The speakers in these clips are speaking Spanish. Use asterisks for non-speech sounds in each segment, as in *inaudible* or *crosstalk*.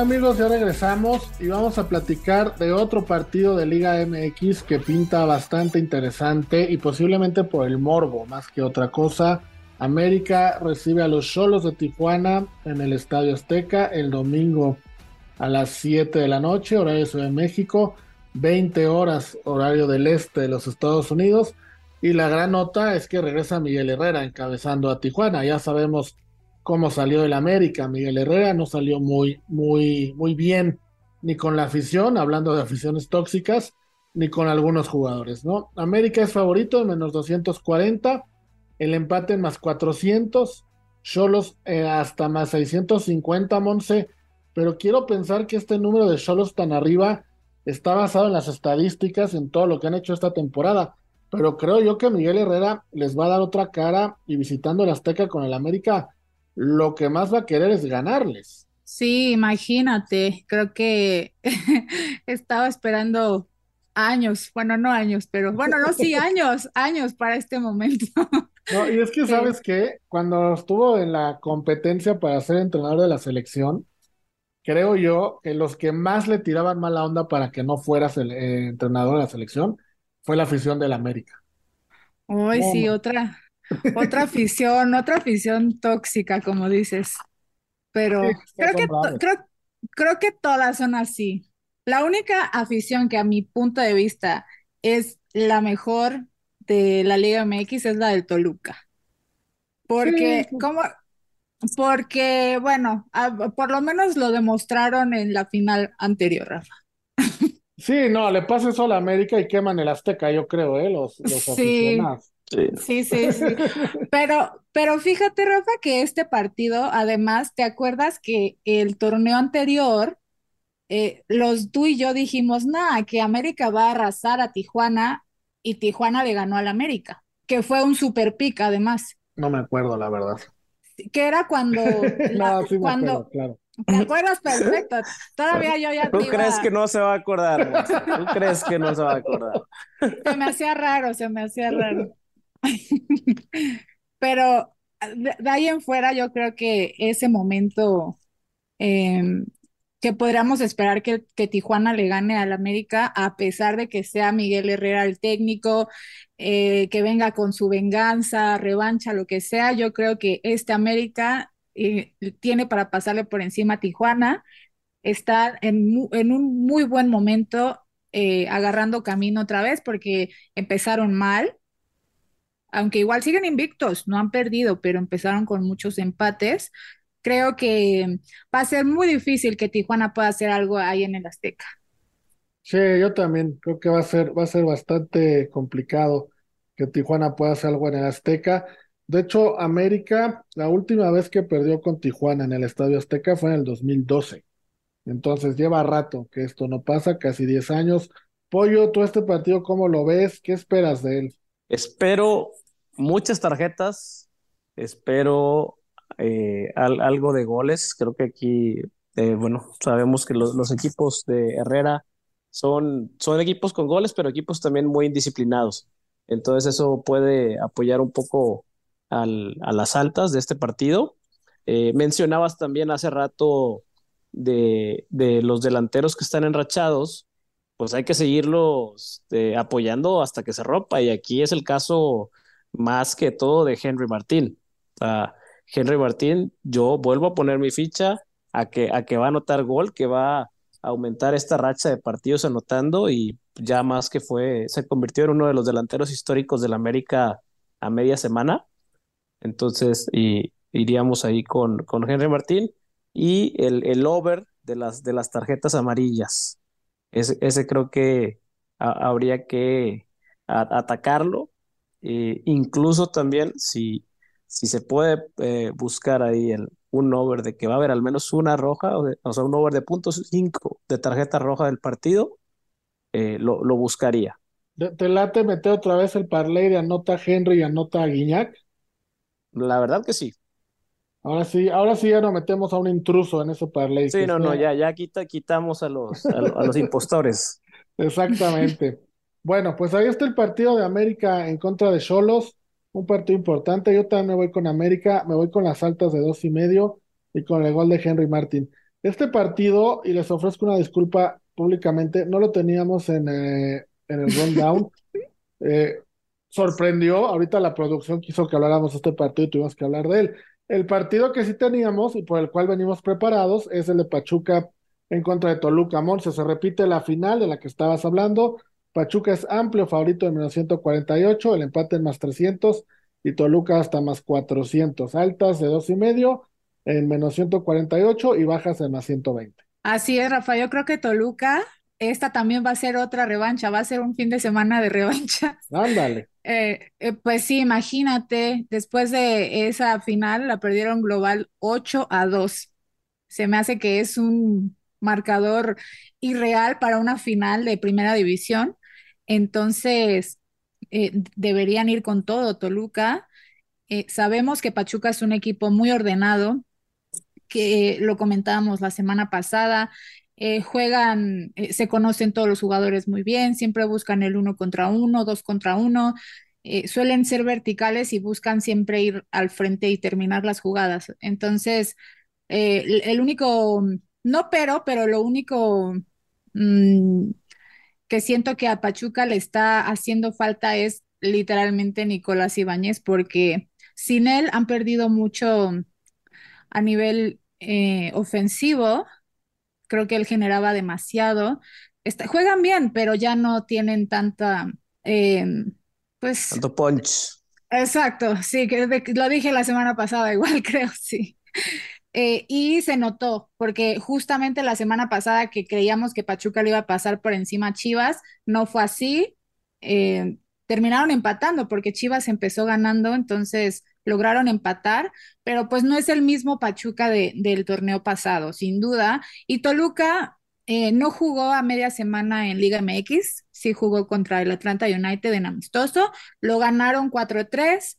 Amigos, ya regresamos y vamos a platicar de otro partido de Liga MX que pinta bastante interesante y posiblemente por el morbo más que otra cosa. América recibe a los Cholos de Tijuana en el Estadio Azteca el domingo a las 7 de la noche, horario de de México, 20 horas horario del este de los Estados Unidos. Y la gran nota es que regresa Miguel Herrera encabezando a Tijuana. Ya sabemos cómo salió el América. Miguel Herrera no salió muy, muy, muy bien ni con la afición, hablando de aficiones tóxicas, ni con algunos jugadores, ¿no? América es favorito menos 240, el empate en más 400, Cholos eh, hasta más 650, Monse, pero quiero pensar que este número de Cholos tan arriba está basado en las estadísticas, en todo lo que han hecho esta temporada, pero creo yo que Miguel Herrera les va a dar otra cara y visitando el Azteca con el América lo que más va a querer es ganarles. Sí, imagínate, creo que *laughs* estaba esperando años, bueno, no años, pero bueno, no, sí, *laughs* años, años para este momento. *laughs* No, y es que sabes que cuando estuvo en la competencia para ser entrenador de la selección, creo yo que los que más le tiraban mala onda para que no fueras el eh, entrenador de la selección fue la afición del América. Hoy sí, otra, otra afición, otra afición tóxica, como dices. Pero creo que, creo, creo que todas son así. La única afición que a mi punto de vista es la mejor de la Liga MX es la del Toluca. Porque, como, porque, bueno, por lo menos lo demostraron en la final anterior, Rafa. Sí, no, le pasa eso a la América y queman el Azteca, yo creo, ¿eh? Los, los sí. aficionados. Sí, sí, sí. *laughs* Pero, pero fíjate, Rafa, que este partido, además, ¿te acuerdas que el torneo anterior, eh, los tú y yo dijimos, nada, que América va a arrasar a Tijuana y Tijuana le ganó al América, que fue un super pick además. No me acuerdo, la verdad. Que era cuando, *laughs* no, sí me acuerdo, claro. ¿Te acuerdas? Perfecto. Todavía yo ya ¿Tú crees que no se va a acordar? ¿Tú crees que no se va a acordar? Se me hacía raro, se me hacía raro. *laughs* Pero de, ahí en fuera yo creo que ese momento em, que podríamos esperar que, Tijuana le gane al América, a pesar de que sea Miguel Herrera el técnico, eh, que venga con su venganza, revancha, lo que sea, yo creo que este América eh, tiene para pasarle por encima a Tijuana, está en, en un muy buen momento eh, agarrando camino otra vez porque empezaron mal aunque igual siguen invictos, no han perdido, pero empezaron con muchos empates. Creo que va a ser muy difícil que Tijuana pueda hacer algo ahí en el Azteca. Sí, yo también creo que va a ser, va a ser bastante complicado que Tijuana pueda hacer algo en el Azteca. De hecho, América, la última vez que perdió con Tijuana en el Estadio Azteca fue en el 2012. Entonces lleva rato que esto no pasa, casi 10 años. Pollo, tú este partido, ¿cómo lo ves? ¿Qué esperas de él? Espero muchas tarjetas, espero eh, algo de goles. Creo que aquí, eh, bueno, sabemos que los, equipos de Herrera son, son equipos con goles, pero equipos también muy indisciplinados. Entonces eso puede apoyar un poco a las altas de este partido. Eh, mencionabas también hace rato de, de los delanteros que están enrachados pues hay que seguirlos este, apoyando hasta que se rompa. Y aquí es el caso más que todo de Henry Martín. Henry Martín, yo vuelvo a poner mi ficha a que, a que va a anotar gol, que va a aumentar esta racha de partidos anotando y ya más que fue, se convirtió en uno de los delanteros históricos del América a media semana. Entonces, y, iríamos ahí con, con Henry Martín y el, el over de las, de las tarjetas amarillas. Ese, creo que habría que atacarlo. Eh, incluso también si, si se puede eh, buscar ahí el, un over de que va a haber al menos una roja, o, sea, un over de puntos 5 de tarjeta roja del partido, eh, lo, lo, buscaría. ¿Te late meter otra vez el parlay de anota Henry y anota Guiñac? La verdad que sí. Ahora sí, ahora sí ya nos metemos a un intruso en ese parlay. Sí, no, no, ya, ya quita, quitamos a los, a, los impostores. *laughs* Exactamente. Bueno, pues ahí está el partido de América en contra de Cholos, un partido importante. Yo también me voy con América, me voy con las altas de dos y medio y con el gol de Henry Martin. Este partido, y les ofrezco una disculpa públicamente, no lo teníamos en, eh, en el rundown. *laughs* Eh, sorprendió, ahorita la producción quiso que habláramos de este partido y tuvimos que hablar de él. El partido que sí teníamos y por el cual venimos preparados es el de Pachuca en contra de Toluca. Monse, se repite la final de la que estabas hablando. Pachuca es amplio favorito en menos 148, el empate en más 300 y Toluca hasta más 400. Altas de dos y medio en menos 148 y bajas en más 120. Así es, Rafa. Yo creo que Toluca, esta también va a ser otra revancha, va a ser un fin de semana de revancha. Ándale. Eh, eh, pues sí, imagínate, después de esa final la perdieron global 8 a 2. Se me hace que es un marcador irreal para una final de primera división. Entonces, eh, deberían ir con todo, Toluca. sabemos que Pachuca es un equipo muy ordenado, que lo comentábamos la semana pasada, eh, juegan, eh, se conocen todos los jugadores muy bien, siempre buscan el uno contra uno, dos contra uno, eh, suelen ser verticales y buscan siempre ir al frente y terminar las jugadas. Entonces, el, único, no pero, pero lo único mm, que siento que a Pachuca le está haciendo falta es literalmente Nicolás Ibáñez, porque sin él han perdido mucho a nivel eh, ofensivo, creo que él generaba demasiado. juegan bien, pero ya no tienen tanta, em, pues... Tanto punch. Exacto, sí, que lo dije la semana pasada, *laughs* igual creo, sí. Eh, y se notó, porque justamente la semana pasada que creíamos que Pachuca le iba a pasar por encima a Chivas, no fue así. Eh, terminaron empatando porque Chivas empezó ganando, entonces lograron empatar, pero pues no es el mismo Pachuca de, del torneo pasado, sin duda. Y Toluca eh, no jugó a media semana en Liga MX, sí jugó contra el Atlanta United en amistoso, lo ganaron 4-3.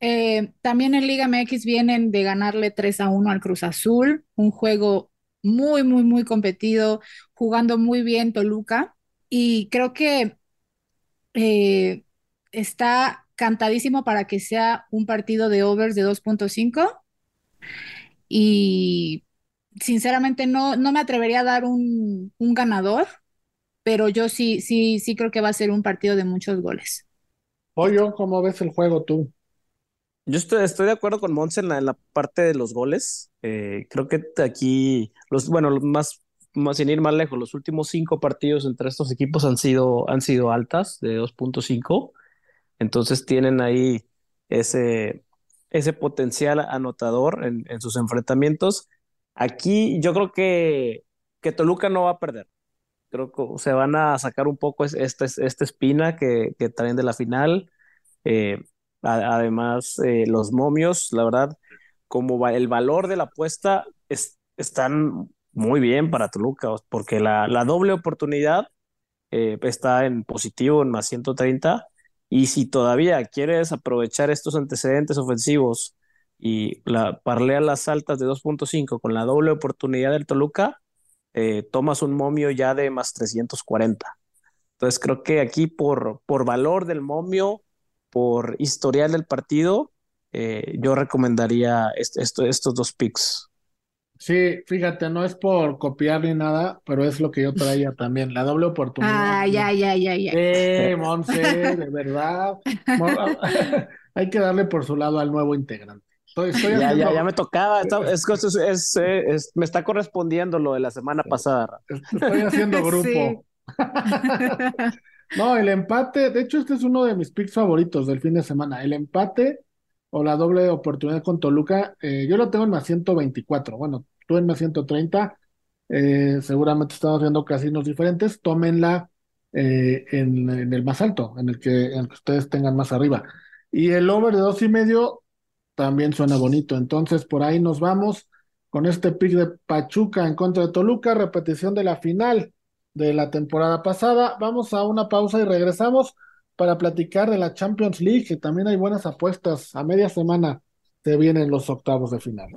Eh, también en Liga MX vienen de ganarle 3 a 1 al Cruz Azul, un juego muy, muy, muy competido, jugando muy bien Toluca. Y creo que eh, está cantadísimo para que sea un partido de overs de 2.5 y sinceramente no, no me atrevería a dar un, ganador, pero yo sí, sí, sí creo que va a ser un partido de muchos goles. Pollo, ¿cómo ves el juego tú? Yo estoy, estoy de acuerdo con Monse en la, parte de los goles. Eh, creo que aquí, los, bueno, más, más sin ir más lejos, los últimos cinco partidos entre estos equipos han sido, han sido altas de 2.5. Entonces tienen ahí ese, ese potencial anotador en, sus enfrentamientos. Aquí yo creo que, que Toluca no va a perder. Creo que se van a sacar un poco esta, espina que, que traen de la final. Eh, además, eh, los momios, la verdad, como el valor de la apuesta es, están muy bien para Toluca, porque la, la doble oportunidad eh, está en positivo en más 130 y si todavía quieres aprovechar estos antecedentes ofensivos y la, parlea las altas de 2.5 con la doble oportunidad del Toluca, eh, tomas un momio ya de más 340. Entonces creo que aquí por, por valor del momio, por historial del partido, eh, yo recomendaría estos dos picks. Sí, fíjate, no es por copiar ni nada, pero es lo que yo traía *laughs* también, la doble oportunidad. Ah, ya, ya, ya, ya. Eh, *laughs* Monse, de verdad. *laughs* Hay que darle por su lado al nuevo integrante. ya, ya, ya me tocaba. Es, es, me está correspondiendo lo de la semana pasada. Estoy haciendo grupo. no, el empate, de hecho, este es uno de mis picks favoritos del fin de semana. El empate o la doble oportunidad con Toluca, eh, yo lo tengo en más 124. Bueno, tú en más 130. Eh, seguramente estamos viendo casinos diferentes. Tómenla eh, en, el más alto, en el, que, en el que ustedes tengan más arriba. Y el over de dos y medio también suena bonito. Entonces, por ahí nos vamos con este pick de Pachuca en contra de Toluca, repetición de la final de la temporada pasada. Vamos a una pausa y regresamos para platicar de la Champions League, que también hay buenas apuestas. A media semana se vienen los octavos de final.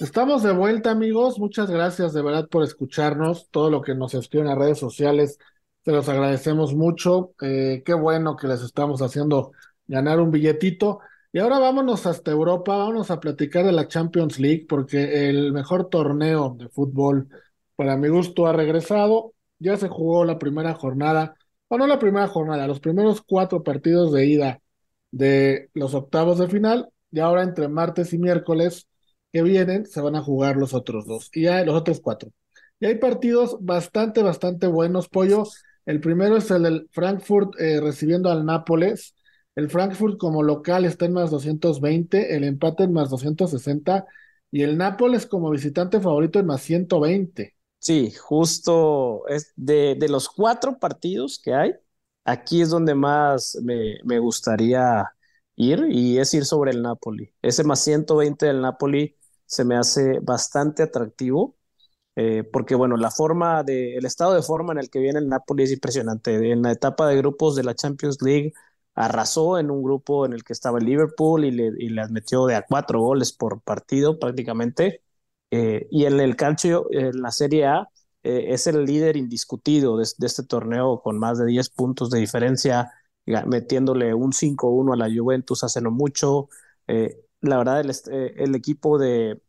Estamos de vuelta, amigos. Muchas gracias de verdad por escucharnos. Todo lo que nos escriben en las redes sociales, se los agradecemos mucho. Eh, qué bueno que les estamos haciendo ganar un billetito. Y ahora vámonos hasta Europa, vámonos a platicar de la Champions League, porque el mejor torneo de fútbol, para mi gusto, ha regresado. Ya se jugó la primera jornada, o no la primera jornada, los primeros cuatro partidos de ida de los octavos de final, y ahora entre martes y miércoles que vienen se van a jugar los otros dos, y ya los otros cuatro. Y hay partidos bastante, bastante buenos, Pollo. El primero es el del Frankfurt eh, recibiendo al Nápoles el Frankfurt como local está en más 220, el empate en más 260 y el Nápoles como visitante favorito en más 120. Sí, justo es de, los cuatro partidos que hay, aquí es donde más me, me, gustaría ir y es ir sobre el Napoli. Ese más 120 del Napoli se me hace bastante atractivo. Eh, porque bueno, la forma de, el estado de forma en el que viene el Napoli es impresionante. En la etapa de grupos de la Champions League arrasó en un grupo en el que estaba el Liverpool y le, y le metió de a cuatro goles por partido prácticamente. Eh, y en el calcio, en la Serie A, eh, es el líder indiscutido de, este torneo con más de 10 puntos de diferencia, metiéndole un 5-1 a la Juventus hace no mucho. La verdad, el, el equipo de,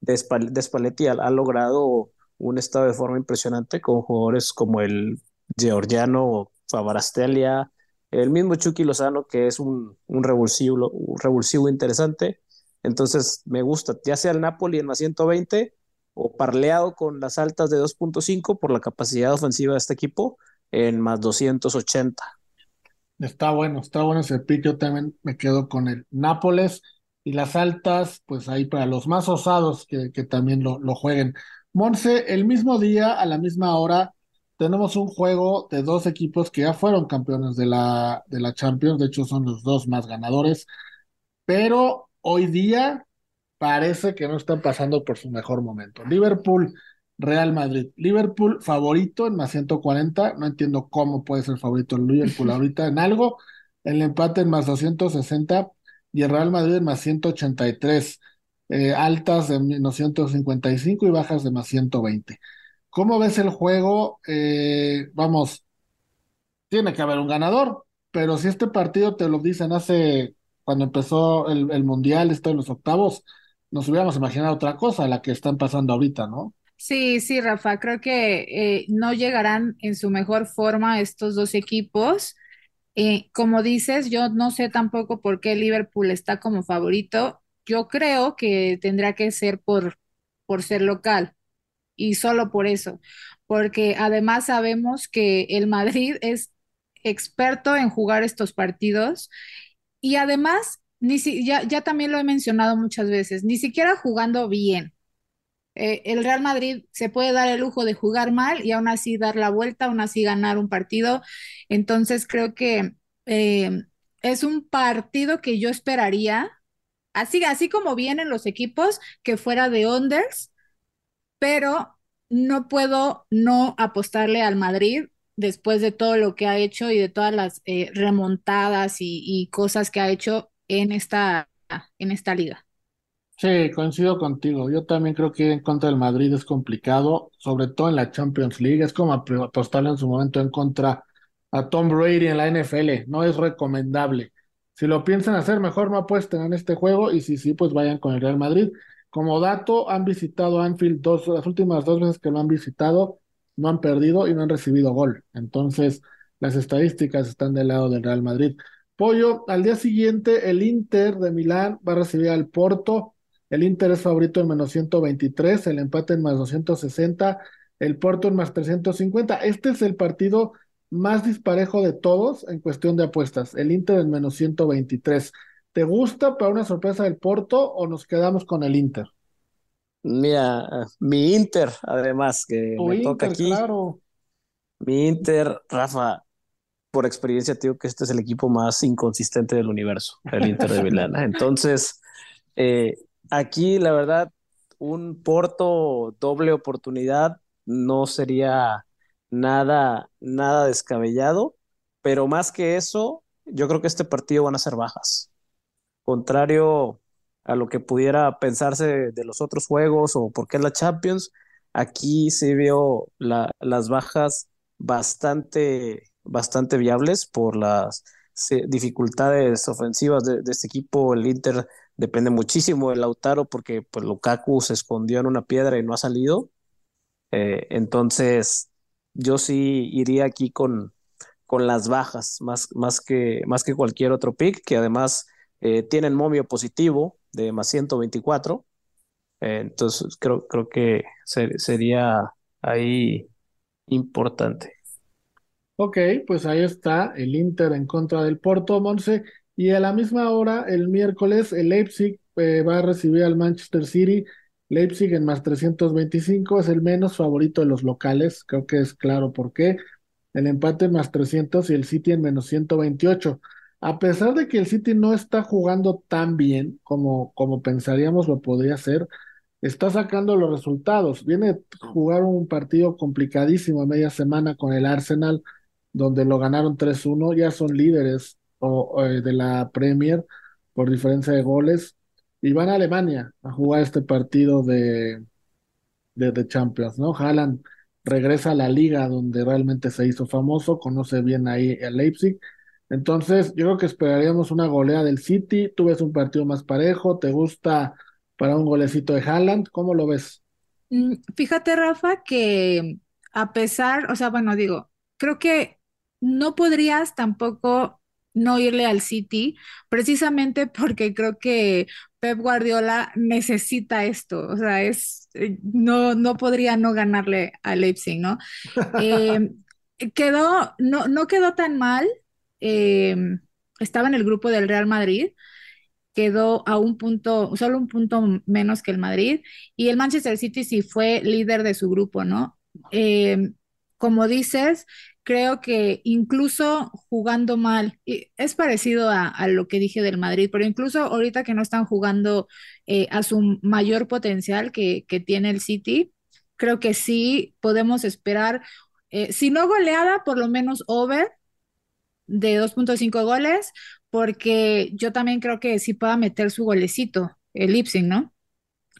de, Spalletti ha, logrado un estado de forma impresionante con jugadores como el Georgiano Favarastelia, el mismo Chucky Lozano, que es un, un, revulsivo, un revulsivo interesante. Entonces me gusta, ya sea el Napoli en más 120 o parleado con las altas de 2.5 por la capacidad ofensiva de este equipo en más 280. Está bueno, está bueno ese pick. Yo también me quedo con el Nápoles y las altas, pues ahí para los más osados que, que también lo, lo jueguen. Monse, el mismo día, a la misma hora, tenemos un juego de dos equipos que ya fueron campeones de la, de la Champions, de hecho son los dos más ganadores, pero hoy día parece que no están pasando por su mejor momento. Liverpool, Real Madrid. Liverpool favorito en más 140, no entiendo cómo puede ser favorito el Liverpool *laughs* ahorita en algo, el empate en más 260 y el Real Madrid más 183, eh, altas de menos 155 y bajas de más 120. ¿Cómo ves el juego? Eh, vamos, tiene que haber un ganador, pero si este partido te lo dicen hace, cuando empezó el, Mundial, esto en los octavos, nos hubiéramos imaginado otra cosa, la que están pasando ahorita, ¿no? Sí, sí, Rafa, creo que eh, no llegarán en su mejor forma estos dos equipos. Eh, como dices, yo no sé tampoco por qué Liverpool está como favorito. Yo creo que tendrá que ser por, por ser local y solo por eso, porque además sabemos que el Madrid *laughs* es experto en jugar estos partidos y además, ni si, ya, ya también lo he mencionado muchas veces, ni siquiera jugando bien. Eh, el Real Madrid se puede dar el lujo de jugar mal y aún así dar la vuelta, aún así ganar un partido. Entonces creo que eh, es un partido que yo esperaría, así, así como vienen los equipos, que fuera de unders pero no puedo no apostarle al Madrid después de todo lo que ha hecho y de todas las eh, remontadas y, cosas que ha hecho en esta, en esta liga. Sí, coincido contigo. Yo también creo que ir en contra del Madrid es complicado, sobre todo en la Champions League. Es como apostarle en su momento en contra a Tom Brady en la NFL. No es recomendable. Si lo piensan hacer, mejor no apuesten en este juego y si sí, pues vayan con el Real Madrid. Como dato, han visitado Anfield dos, las últimas dos veces que lo han visitado, no han perdido y no han recibido gol. Entonces, las estadísticas están del lado del Real Madrid. Pollo, al día siguiente, el Inter de Milán va a recibir al Porto. El Inter es favorito en menos 123, el empate en más 260, el Porto en más 350. Este es el partido más disparejo de todos en cuestión de apuestas. El Inter en menos 123. ¿Te gusta para una sorpresa del Porto o nos quedamos con el Inter? Mira, mi Inter, además, que me toca aquí. Claro. Mi Inter, Rafa, por experiencia te digo que este es el equipo más inconsistente del universo, el Inter de Milán. *laughs* Entonces, eh, aquí la verdad, un Porto doble oportunidad no sería nada, nada descabellado, pero más que eso, yo creo que este partido van a ser bajas contrario a lo que pudiera pensarse de los otros juegos o por qué la Champions, aquí se vio las bajas bastante, bastante viables por las dificultades ofensivas de, este equipo. El Inter depende muchísimo del Lautaro porque pues, Lukaku se escondió en una piedra y no ha salido. Eh, entonces, yo sí iría aquí con, con las bajas, más, más, que, más que cualquier otro pick, que además eh, tienen momio positivo de más 124. Eh, entonces, creo, creo que sería ahí importante. Ok, pues ahí está el Inter en contra del Porto, Monse. Y a la misma hora, el miércoles, el Leipzig eh, va a recibir al Manchester City. Leipzig en más 325 es el menos favorito de los locales, creo que es claro por qué. El empate en más 300 y el City en menos 128. A pesar de que el City no está jugando tan bien como, como pensaríamos lo podría hacer, está sacando los resultados. Viene a jugar un partido complicadísimo a media semana con el Arsenal donde lo ganaron 3-1, ya son líderes eh, de la Premier por diferencia de goles y van a Alemania a jugar este partido de, de, Champions, ¿no? Haaland regresa a la liga donde realmente se hizo famoso, conoce bien ahí el Leipzig. Entonces, yo creo que esperaríamos una golea del City. Tú ves un partido más parejo, ¿te gusta para un golecito de Haaland? ¿Cómo lo ves? Mm, fíjate, Rafa, que a pesar, o sea, bueno, digo, creo que no podrías tampoco no irle al City, precisamente porque creo que Pep Guardiola necesita esto, o sea, es, eh, no, no podría no ganarle a Leipzig, ¿no? Eh, *laughs* quedó, no, no quedó tan mal, eh, estaba en el grupo del Real Madrid, quedó a un punto, solo un punto menos que el Madrid, y el Manchester City sí fue líder de su grupo, ¿no? Como dices, creo que incluso jugando mal, es parecido a, lo que dije del Madrid, pero incluso ahorita que no están jugando eh, a su mayor potencial que, tiene el City, creo que sí podemos esperar, eh, si no goleada, por lo menos over de 2.5 goles, porque yo también creo que sí pueda meter su golecito, el Ipsing, ¿no?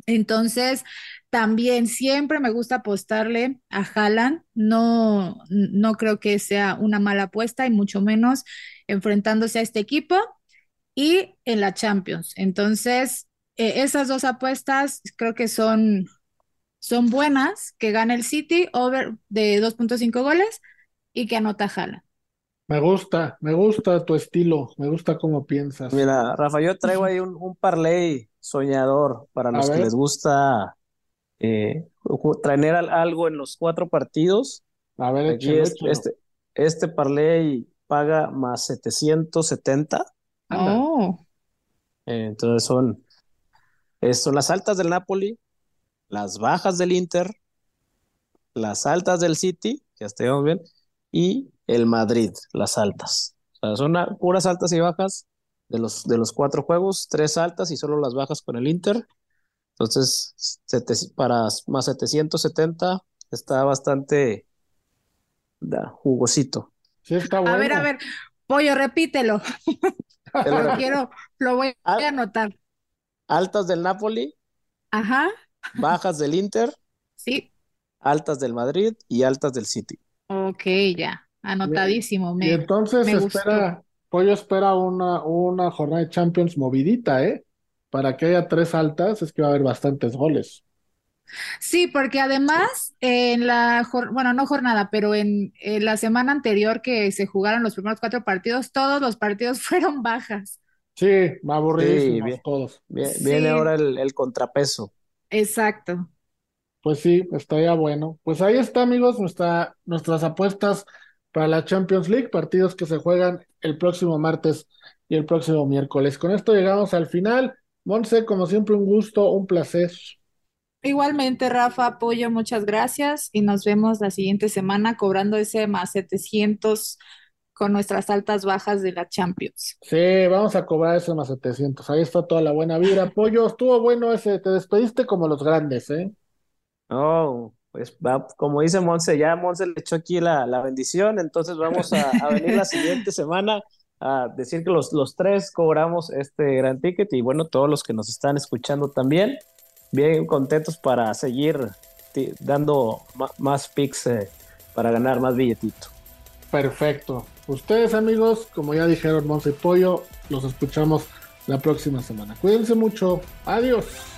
Entonces, también siempre me gusta apostarle a Haaland. No, no creo que sea una mala apuesta y mucho menos enfrentándose a este equipo y en la Champions. Entonces, e, esas dos apuestas creo que son, son buenas, que gane el City over de 2.5 goles y que anota Haaland. Me gusta, me gusta tu estilo, me gusta cómo piensas. Mira, Rafa, yo traigo ahí un, un parlay soñador para los que les gusta eh, traer algo en los cuatro partidos. A ver, Aquí este, este parlay paga más 770. Oh. Eh, entonces son, son las altas del Napoli, las bajas del Inter, las altas del City, que estemos bien, y el Madrid, las altas. O sea, son puras altas y bajas de los, de los cuatro juegos, tres altas y solo las bajas con el Inter. Entonces, para más 770 está bastante jugosito. Sí, está bueno. A ver, a ver, pollo, repítelo. *laughs* lo quiero, lo voy a anotar. Altas del Napoli. Ajá. Bajas del Inter. Sí. Altas del Madrid y altas del City. Ok, ya. Anotadísimo. y entonces espera, Pollo espera una, una jornada de Champions movidita, ¿eh? para que haya tres altas es que va a haber bastantes goles. Sí, porque además en la, bueno, no jornada, pero en, la semana anterior que se jugaron los primeros cuatro partidos, todos los partidos *laughs* fueron bajas. Sí, aburridísimos sí, todos. Viene, ahora el, contrapeso. Exacto. Pues sí, estaría bueno. Pues ahí está, amigos, nuestra, nuestras apuestas para la Champions League, partidos que se juegan el próximo martes y el próximo miércoles. Con esto llegamos al final. Monse, como siempre, un gusto, un placer. Igualmente, Rafa, apoyo, muchas gracias y nos vemos la siguiente semana cobrando ese más 700 con nuestras altas bajas de la Champions. Sí, vamos a cobrar ese más 700. Ahí está toda la buena vida. Apoyo, estuvo bueno ese. Te despediste como los grandes, ¿eh? Oh, pues va, como dice Monse, ya Monse le echó aquí la, bendición, entonces vamos a, a venir la siguiente semana a decir que los, los tres cobramos este gran ticket y bueno, todos los que nos están escuchando también, bien contentos para seguir dando más picks eh, para ganar más billetito. Perfecto. Ustedes amigos, como ya dijeron Monse y Pollo, los escuchamos la próxima semana. Cuídense mucho. Adiós.